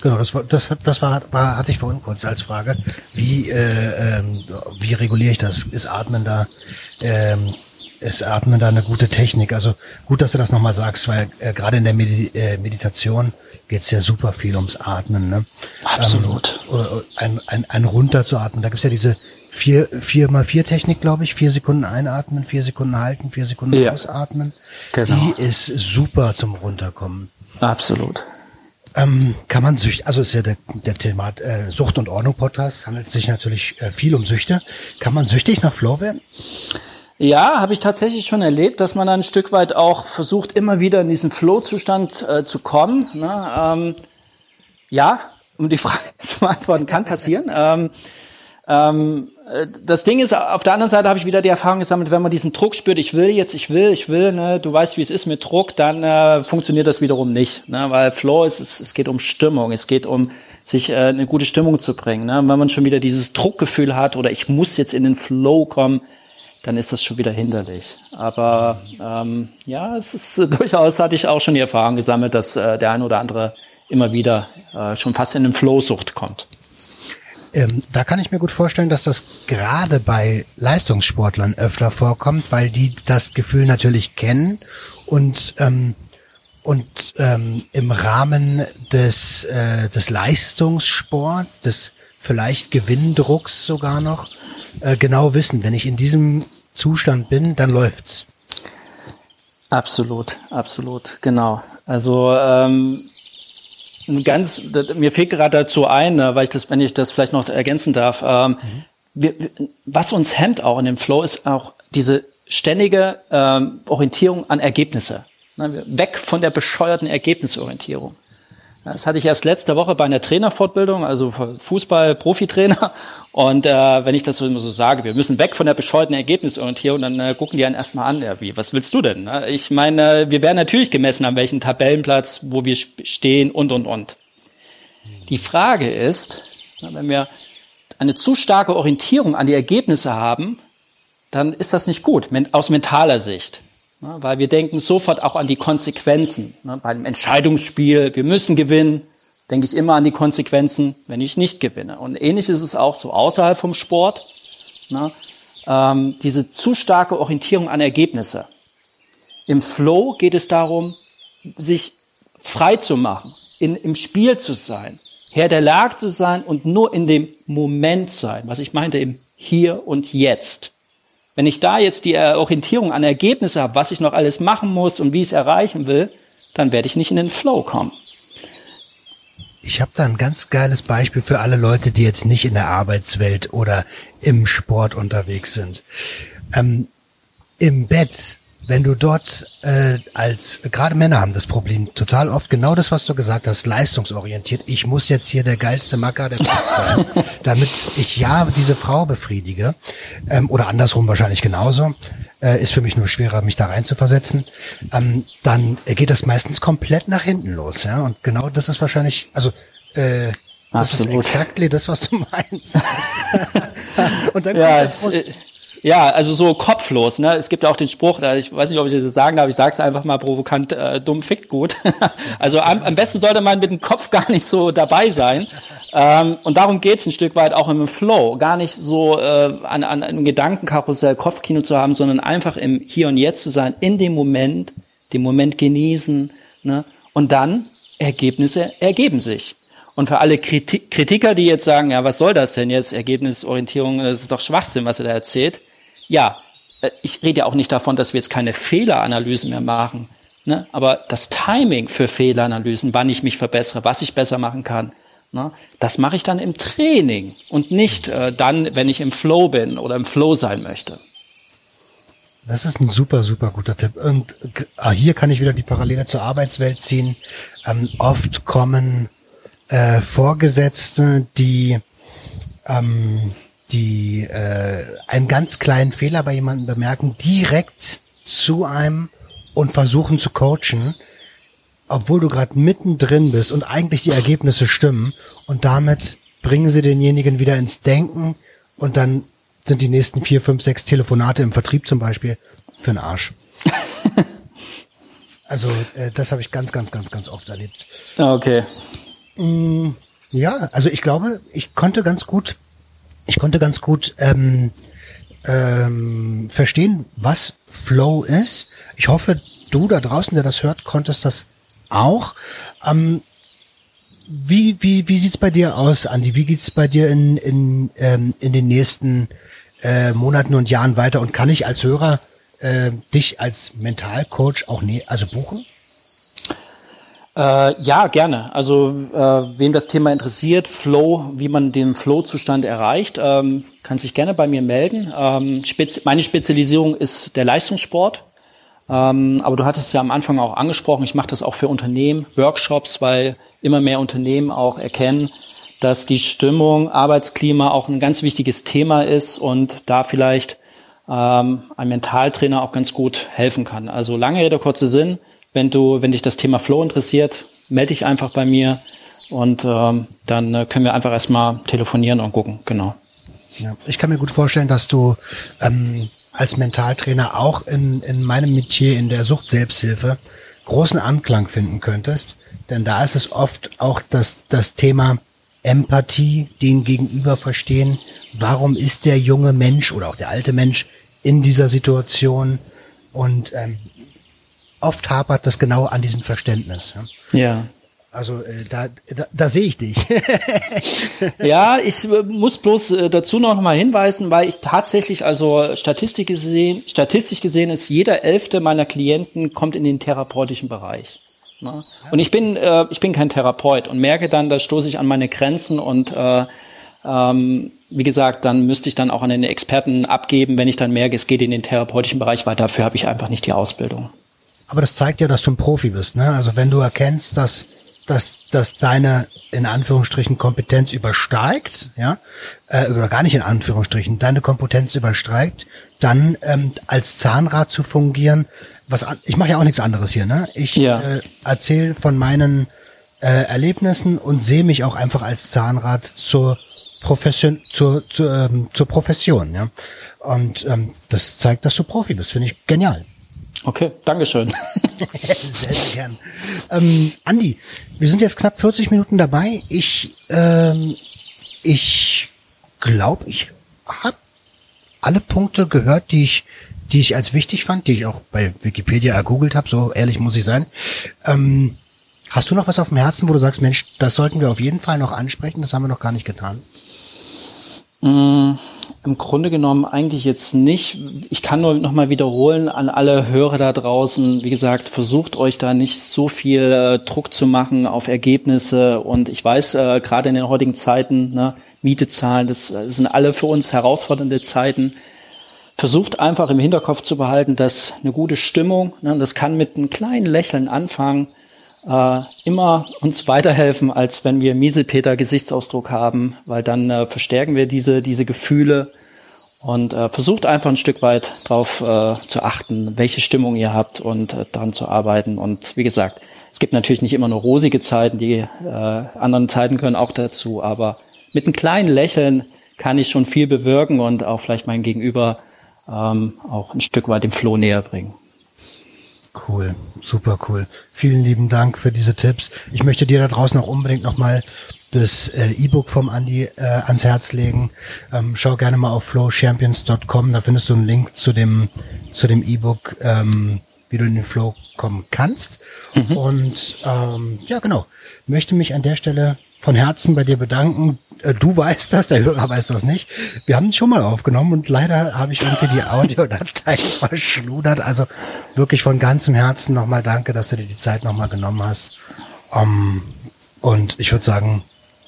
Genau, das war, das, das war, war hatte ich vorhin kurz als Frage. Wie, äh, ähm, wie reguliere ich das? Ist Atmen da, ähm, ist Atmen da eine gute Technik? Also gut, dass du das nochmal sagst, weil äh, gerade in der Medi äh, Meditation geht's ja super viel ums Atmen. Ne? Absolut. Ähm, ein, ein, ein runter zu atmen. Da gibt's ja diese vier, vier mal vier Technik, glaube ich. Vier Sekunden einatmen, vier Sekunden halten, vier Sekunden ja. ausatmen. Genau. Die ist super zum Runterkommen. Absolut. Ähm, kann man Süchte, also ist ja der, der Thema äh, Sucht und Ordnung Podcast, handelt sich natürlich äh, viel um Süchte. Kann man süchtig nach Flow werden? Ja, habe ich tatsächlich schon erlebt, dass man dann ein Stück weit auch versucht, immer wieder in diesen Flow-Zustand äh, zu kommen. Ne? Ähm, ja, um die [LAUGHS] Frage zu beantworten, kann passieren. Ähm, ähm, äh, das Ding ist, auf der anderen Seite habe ich wieder die Erfahrung gesammelt, wenn man diesen Druck spürt, ich will jetzt, ich will, ich will, ne, du weißt, wie es ist mit Druck, dann äh, funktioniert das wiederum nicht. Ne, weil Flow ist, es, es geht um Stimmung, es geht um sich äh, eine gute Stimmung zu bringen. Ne? wenn man schon wieder dieses Druckgefühl hat oder ich muss jetzt in den Flow kommen, dann ist das schon wieder hinderlich. Aber ähm, ja, es ist äh, durchaus hatte ich auch schon die Erfahrung gesammelt, dass äh, der ein oder andere immer wieder äh, schon fast in den Flow-Sucht kommt. Ähm, da kann ich mir gut vorstellen, dass das gerade bei Leistungssportlern öfter vorkommt, weil die das Gefühl natürlich kennen und ähm, und ähm, im Rahmen des äh, des Leistungssports, des vielleicht Gewinndrucks sogar noch äh, genau wissen, wenn ich in diesem Zustand bin, dann läuft's. Absolut, absolut, genau. Also ähm, ganz, mir fehlt gerade dazu ein, ne, weil ich das, wenn ich das vielleicht noch ergänzen darf, ähm, mhm. wir, was uns hemmt auch in dem Flow ist auch diese ständige ähm, Orientierung an Ergebnisse. Ne, weg von der bescheuerten Ergebnisorientierung. Das hatte ich erst letzte Woche bei einer Trainerfortbildung, also Fußball-Profitrainer. Und äh, wenn ich das so immer so sage, wir müssen weg von der bescheuerten Ergebnisorientierung, dann äh, gucken die einen erstmal an, ja, wie, was willst du denn? Ne? Ich meine, wir werden natürlich gemessen, an welchem Tabellenplatz, wo wir stehen und, und, und. Die Frage ist, wenn wir eine zu starke Orientierung an die Ergebnisse haben, dann ist das nicht gut, aus mentaler Sicht. Ne, weil wir denken sofort auch an die Konsequenzen. Ne, beim Entscheidungsspiel, wir müssen gewinnen, denke ich immer an die Konsequenzen, wenn ich nicht gewinne. Und ähnlich ist es auch so außerhalb vom Sport. Ne, ähm, diese zu starke Orientierung an Ergebnisse. Im Flow geht es darum, sich frei zu machen, in, im Spiel zu sein, Herr der Lage zu sein und nur in dem Moment sein, was ich meinte, im Hier und Jetzt. Wenn ich da jetzt die Orientierung an Ergebnisse habe, was ich noch alles machen muss und wie ich es erreichen will, dann werde ich nicht in den Flow kommen. Ich habe da ein ganz geiles Beispiel für alle Leute, die jetzt nicht in der Arbeitswelt oder im Sport unterwegs sind. Ähm, Im Bett wenn du dort äh, als gerade Männer haben das Problem total oft genau das, was du gesagt hast, leistungsorientiert. Ich muss jetzt hier der geilste Macker der Welt sein, [LAUGHS] damit ich ja diese Frau befriedige ähm, oder andersrum wahrscheinlich genauso. Äh, ist für mich nur schwerer, mich da rein zu versetzen. Ähm, dann geht das meistens komplett nach hinten los, ja. Und genau das ist wahrscheinlich, also äh, das Absolut. ist exakt das, was du meinst. [LAUGHS] [LAUGHS] und dann ja, kommt Frust. Ja, also so kopflos. Ne? Es gibt ja auch den Spruch, ich weiß nicht, ob ich das sagen darf, ich sage es einfach mal provokant, äh, dumm fickt gut. [LAUGHS] also am, am besten sollte man mit dem Kopf gar nicht so dabei sein. Ähm, und darum geht's ein Stück weit auch im Flow. Gar nicht so äh, an, an einem Gedankenkarussell, Kopfkino zu haben, sondern einfach im Hier und Jetzt zu sein, in dem Moment, den Moment genießen. Ne? Und dann, Ergebnisse ergeben sich. Und für alle Kritiker, die jetzt sagen, ja, was soll das denn jetzt, Ergebnisorientierung, das ist doch Schwachsinn, was er da erzählt. Ja, äh, ich rede ja auch nicht davon, dass wir jetzt keine Fehleranalysen mehr machen. Ne? Aber das Timing für Fehleranalysen, wann ich mich verbessere, was ich besser machen kann, ne? das mache ich dann im Training und nicht äh, dann, wenn ich im Flow bin oder im Flow sein möchte. Das ist ein super, super guter Tipp. Und äh, hier kann ich wieder die Parallele zur Arbeitswelt ziehen. Ähm, oft kommen äh, Vorgesetzte, die ähm, die äh, einen ganz kleinen Fehler bei jemandem bemerken, direkt zu einem und versuchen zu coachen, obwohl du gerade mittendrin bist und eigentlich die Ergebnisse stimmen und damit bringen sie denjenigen wieder ins Denken und dann sind die nächsten vier, fünf, sechs Telefonate im Vertrieb zum Beispiel für den Arsch. [LAUGHS] also äh, das habe ich ganz, ganz, ganz, ganz oft erlebt. Okay. Mm, ja, also ich glaube, ich konnte ganz gut, ich konnte ganz gut ähm, ähm, verstehen, was Flow ist. Ich hoffe, du da draußen, der das hört, konntest das auch. Ähm, wie wie, wie sieht's bei dir aus, Andi? Wie geht's bei dir in, in, ähm, in den nächsten äh, Monaten und Jahren weiter? Und kann ich als Hörer äh, dich als Mentalcoach auch ne also buchen? Äh, ja, gerne. Also äh, wem das Thema interessiert, Flow, wie man den Flow-Zustand erreicht, ähm, kann sich gerne bei mir melden. Ähm, spezi meine Spezialisierung ist der Leistungssport. Ähm, aber du hattest ja am Anfang auch angesprochen, ich mache das auch für Unternehmen, Workshops, weil immer mehr Unternehmen auch erkennen, dass die Stimmung, Arbeitsklima auch ein ganz wichtiges Thema ist und da vielleicht ähm, ein Mentaltrainer auch ganz gut helfen kann. Also lange Rede, kurzer Sinn wenn du, wenn dich das Thema Flow interessiert, melde dich einfach bei mir und ähm, dann äh, können wir einfach erstmal telefonieren und gucken, genau. Ja, ich kann mir gut vorstellen, dass du ähm, als Mentaltrainer auch in, in meinem Metier in der Sucht-Selbsthilfe großen Anklang finden könntest. Denn da ist es oft auch das, das Thema Empathie, den Gegenüber verstehen. Warum ist der junge Mensch oder auch der alte Mensch in dieser Situation? Und ähm, oft hapert das genau an diesem Verständnis. Ja. Also äh, da, da, da sehe ich dich. [LAUGHS] ja, ich äh, muss bloß äh, dazu noch mal hinweisen, weil ich tatsächlich, also Statistik gesehen, statistisch gesehen ist jeder elfte meiner Klienten kommt in den therapeutischen Bereich. Ne? Und ich bin, äh, ich bin kein Therapeut und merke dann, da stoße ich an meine Grenzen und äh, ähm, wie gesagt, dann müsste ich dann auch an den Experten abgeben, wenn ich dann merke, es geht in den therapeutischen Bereich, weil dafür habe ich einfach nicht die Ausbildung. Aber das zeigt ja, dass du ein Profi bist. Ne? Also wenn du erkennst, dass, dass, dass deine in Anführungsstrichen Kompetenz übersteigt, ja, äh, oder gar nicht in Anführungsstrichen, deine Kompetenz übersteigt, dann ähm, als Zahnrad zu fungieren, was ich mache ja auch nichts anderes hier, ne? Ich ja. äh, erzähle von meinen äh, Erlebnissen und sehe mich auch einfach als Zahnrad zur Profession, zur, zur, ähm, zur Profession, ja. Und ähm, das zeigt, dass du Profi bist, finde ich genial. Okay, Dankeschön. sehr, sehr gern. Ähm, Andi, wir sind jetzt knapp 40 Minuten dabei. Ich, ähm, ich glaube, ich habe alle Punkte gehört, die ich, die ich als wichtig fand, die ich auch bei Wikipedia ergoogelt habe. So ehrlich muss ich sein. Ähm, hast du noch was auf dem Herzen, wo du sagst, Mensch, das sollten wir auf jeden Fall noch ansprechen? Das haben wir noch gar nicht getan. Mm, Im Grunde genommen eigentlich jetzt nicht. Ich kann nur noch mal wiederholen an alle Hörer da draußen. Wie gesagt, versucht euch da nicht so viel äh, Druck zu machen auf Ergebnisse. Und ich weiß, äh, gerade in den heutigen Zeiten, ne, Miete zahlen, das, das sind alle für uns herausfordernde Zeiten. Versucht einfach im Hinterkopf zu behalten, dass eine gute Stimmung, ne, das kann mit einem kleinen Lächeln anfangen, äh, immer uns weiterhelfen, als wenn wir Mieselpeter Gesichtsausdruck haben, weil dann äh, verstärken wir diese, diese Gefühle und äh, versucht einfach ein Stück weit drauf äh, zu achten, welche Stimmung ihr habt und äh, daran zu arbeiten. Und wie gesagt, es gibt natürlich nicht immer nur rosige Zeiten, die äh, anderen Zeiten können auch dazu, aber mit einem kleinen Lächeln kann ich schon viel bewirken und auch vielleicht mein Gegenüber ähm, auch ein Stück weit dem Floh näher bringen. Cool, super cool. Vielen lieben Dank für diese Tipps. Ich möchte dir da draußen auch unbedingt nochmal das äh, E-Book vom Andi äh, ans Herz legen. Ähm, schau gerne mal auf flowchampions.com, da findest du einen Link zu dem zu dem E-Book, ähm, wie du in den Flow kommen kannst. Mhm. Und ähm, ja, genau. Möchte mich an der Stelle von Herzen bei dir bedanken. Äh, du weißt das, der Hörer weiß das nicht. Wir haben es schon mal aufgenommen und leider habe ich irgendwie die Audiodatei [LAUGHS] verschludert. Also wirklich von ganzem Herzen nochmal danke, dass du dir die Zeit nochmal genommen hast. Um, und ich würde sagen,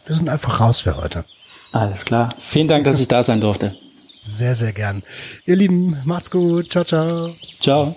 wir sind einfach raus für heute. Alles klar. Vielen Dank, dass ich da sein durfte. Sehr, sehr gern. Ihr Lieben, macht's gut. Ciao, ciao. Ciao.